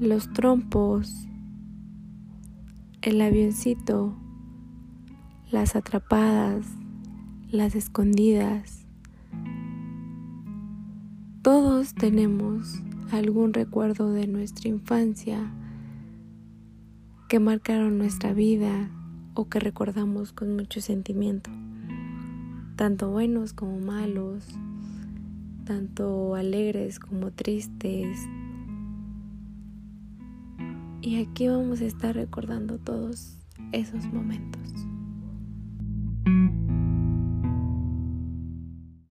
los trompos, el avioncito, las atrapadas, las escondidas. Todos tenemos algún recuerdo de nuestra infancia que marcaron nuestra vida o que recordamos con mucho sentimiento, tanto buenos como malos, tanto alegres como tristes. Y aquí vamos a estar recordando todos esos momentos.